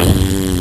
Mm-hmm.